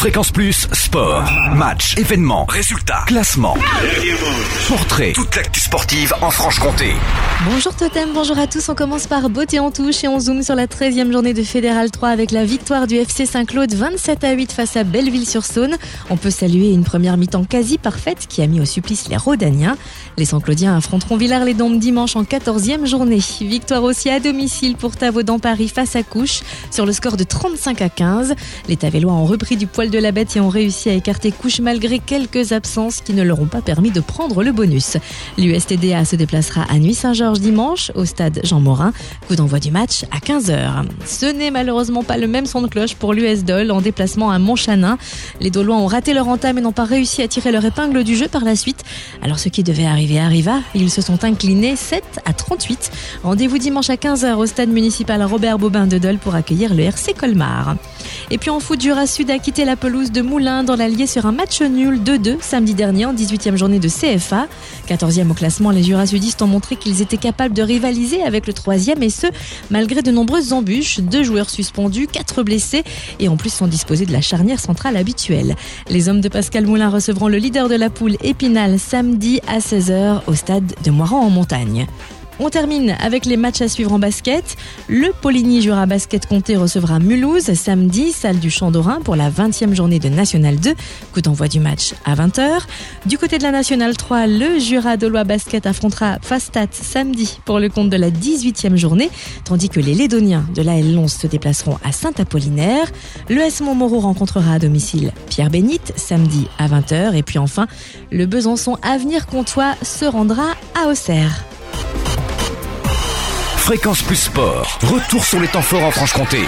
Fréquence Plus, sport, match, événements, résultats, classement, portrait, toute l'actu sportive en Franche-Comté. Bonjour Totem, bonjour à tous. On commence par beauté en touche et on zoome sur la 13e journée de Fédéral 3 avec la victoire du FC Saint-Claude 27 à 8 face à Belleville-sur-Saône. On peut saluer une première mi-temps quasi parfaite qui a mis au supplice les Rodaniens. Les Saint-Claudiens affronteront Villars-les-Dombes dimanche en 14e journée. Victoire aussi à domicile pour Tavaudan Paris face à Couche sur le score de 35 à 15. Les Tavellois ont repris du poil de la bête et ont réussi à écarter Couche malgré quelques absences qui ne leur ont pas permis de prendre le bonus. L'USTDA se déplacera à Nuit-Saint-Georges dimanche au stade Jean Morin. Coup d'envoi du match à 15h. Ce n'est malheureusement pas le même son de cloche pour l'US Dol en déplacement à Montchanin. Les Dolois ont raté leur entame et n'ont pas réussi à tirer leur épingle du jeu par la suite. Alors ce qui devait arriver arriva. Ils se sont inclinés 7 à 38. Rendez-vous dimanche à 15h au stade municipal Robert Bobin de Dole pour accueillir le RC Colmar. Et puis en foot, Jura Sud a quitté la pelouse de Moulins dans l'Allier sur un match nul 2-2 samedi dernier en 18e journée de CFA. 14e au classement, les Jura Sudistes ont montré qu'ils étaient capables de rivaliser avec le 3e et ce, malgré de nombreuses embûches, deux joueurs suspendus, quatre blessés et en plus sont disposés de la charnière centrale habituelle. Les hommes de Pascal Moulin recevront le leader de la poule Épinal samedi à 16h au stade de Moiran en montagne. On termine avec les matchs à suivre en basket. Le Poligny Jura Basket Comté recevra Mulhouse samedi, salle du Champ d'Orin pour la 20e journée de National 2. Coup d'envoi du match à 20h. Du côté de la National 3, le Jura Dolois Basket affrontera Fastat samedi pour le compte de la 18e journée, tandis que les Lédoniens de la L11 se déplaceront à Saint-Apollinaire. Le S Montmoreau rencontrera à domicile Pierre Bénite samedi à 20h. Et puis enfin, le Besançon Avenir Comtois se rendra à Auxerre. Fréquence Plus Sport, retour sur les temps forts en Franche-Comté.